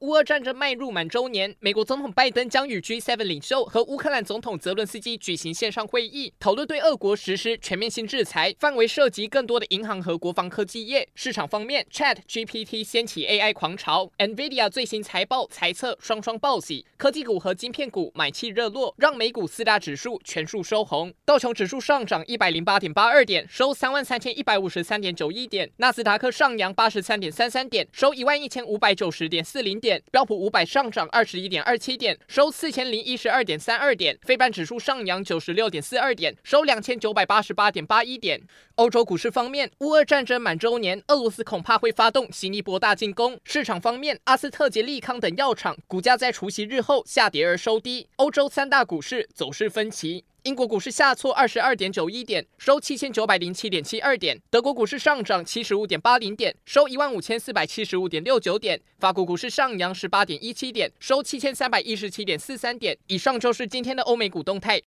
乌俄战争迈入满周年，美国总统拜登将与 G7 领袖和乌克兰总统泽伦斯基举行线上会议，讨论对俄国实施全面性制裁，范围涉及更多的银行和国防科技业。市场方面，ChatGPT 掀起 AI 狂潮，NVIDIA 最新财报猜测双双报喜，科技股和晶片股买气热络，让美股四大指数全数收红。道琼指数上涨一百零八点八二点，收三万三千一百五十三点九一点；纳斯达克上扬八十三点三三点，收一万一千五百九十点四零点。标普五百上涨二十一点二七点，收四千零一十二点三二点。非半指数上扬九十六点四二点，收两千九百八十八点八一点。欧洲股市方面，乌俄战争满周年，俄罗斯恐怕会发动新一波大进攻。市场方面，阿斯特捷利康等药厂股价在除夕日后下跌而收低。欧洲三大股市走势分歧。英国股市下挫二十二点九一点，收七千九百零七点七二点；德国股市上涨七十五点八零点，收一万五千四百七十五点六九点；法国股市上扬十八点一七点，收七千三百一十七点四三点。以上就是今天的欧美股动态，